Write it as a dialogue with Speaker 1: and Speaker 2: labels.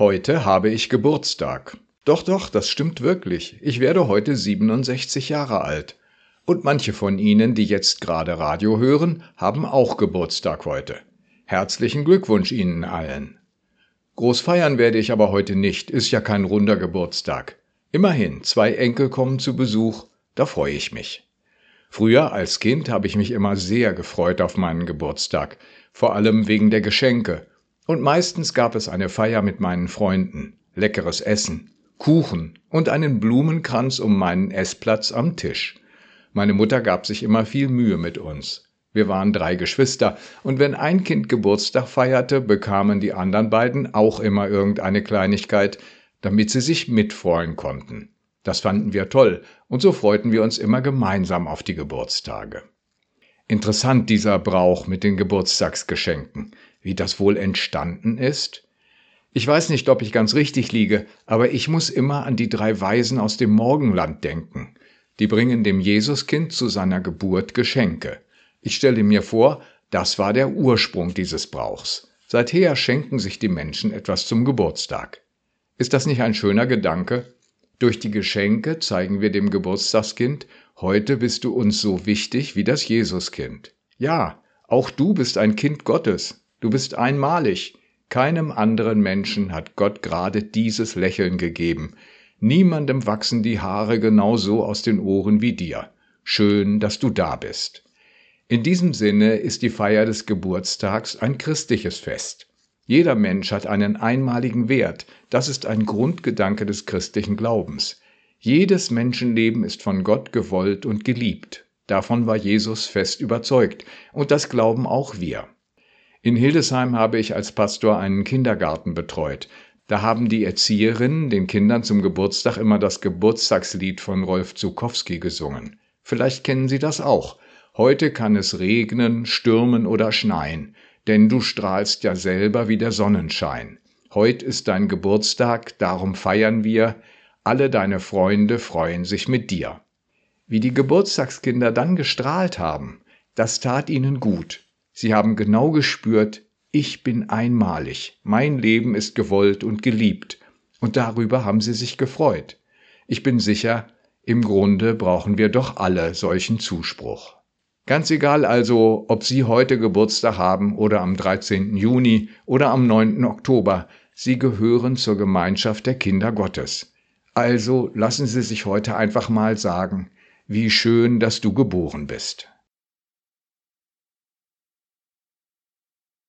Speaker 1: Heute habe ich Geburtstag. Doch, doch, das stimmt wirklich. Ich werde heute 67 Jahre alt. Und manche von Ihnen, die jetzt gerade Radio hören, haben auch Geburtstag heute. Herzlichen Glückwunsch Ihnen allen. Groß feiern werde ich aber heute nicht, ist ja kein runder Geburtstag. Immerhin, zwei Enkel kommen zu Besuch, da freue ich mich. Früher als Kind habe ich mich immer sehr gefreut auf meinen Geburtstag, vor allem wegen der Geschenke. Und meistens gab es eine Feier mit meinen Freunden, leckeres Essen, Kuchen und einen Blumenkranz um meinen Essplatz am Tisch. Meine Mutter gab sich immer viel Mühe mit uns. Wir waren drei Geschwister, und wenn ein Kind Geburtstag feierte, bekamen die anderen beiden auch immer irgendeine Kleinigkeit, damit sie sich mitfreuen konnten. Das fanden wir toll, und so freuten wir uns immer gemeinsam auf die Geburtstage. Interessant dieser Brauch mit den Geburtstagsgeschenken, wie das wohl entstanden ist? Ich weiß nicht, ob ich ganz richtig liege, aber ich muss immer an die drei Weisen aus dem Morgenland denken. Die bringen dem Jesuskind zu seiner Geburt Geschenke. Ich stelle mir vor, das war der Ursprung dieses Brauchs. Seither schenken sich die Menschen etwas zum Geburtstag. Ist das nicht ein schöner Gedanke? Durch die Geschenke zeigen wir dem Geburtstagskind, heute bist du uns so wichtig wie das Jesuskind. Ja, auch du bist ein Kind Gottes. Du bist einmalig. Keinem anderen Menschen hat Gott gerade dieses Lächeln gegeben. Niemandem wachsen die Haare genauso aus den Ohren wie dir. Schön, dass du da bist. In diesem Sinne ist die Feier des Geburtstags ein christliches Fest. Jeder Mensch hat einen einmaligen Wert. Das ist ein Grundgedanke des christlichen Glaubens. Jedes Menschenleben ist von Gott gewollt und geliebt. Davon war Jesus fest überzeugt. Und das glauben auch wir. In Hildesheim habe ich als Pastor einen Kindergarten betreut. Da haben die Erzieherinnen den Kindern zum Geburtstag immer das Geburtstagslied von Rolf Zukowski gesungen. Vielleicht kennen Sie das auch. Heute kann es regnen, stürmen oder schneien, denn du strahlst ja selber wie der Sonnenschein. Heut ist dein Geburtstag, darum feiern wir, alle deine Freunde freuen sich mit dir. Wie die Geburtstagskinder dann gestrahlt haben, das tat ihnen gut. Sie haben genau gespürt, ich bin einmalig, mein Leben ist gewollt und geliebt, und darüber haben sie sich gefreut. Ich bin sicher, im Grunde brauchen wir doch alle solchen Zuspruch. Ganz egal also, ob Sie heute Geburtstag haben oder am 13. Juni oder am 9. Oktober, Sie gehören zur Gemeinschaft der Kinder Gottes. Also lassen Sie sich heute einfach mal sagen, wie schön, dass du geboren bist.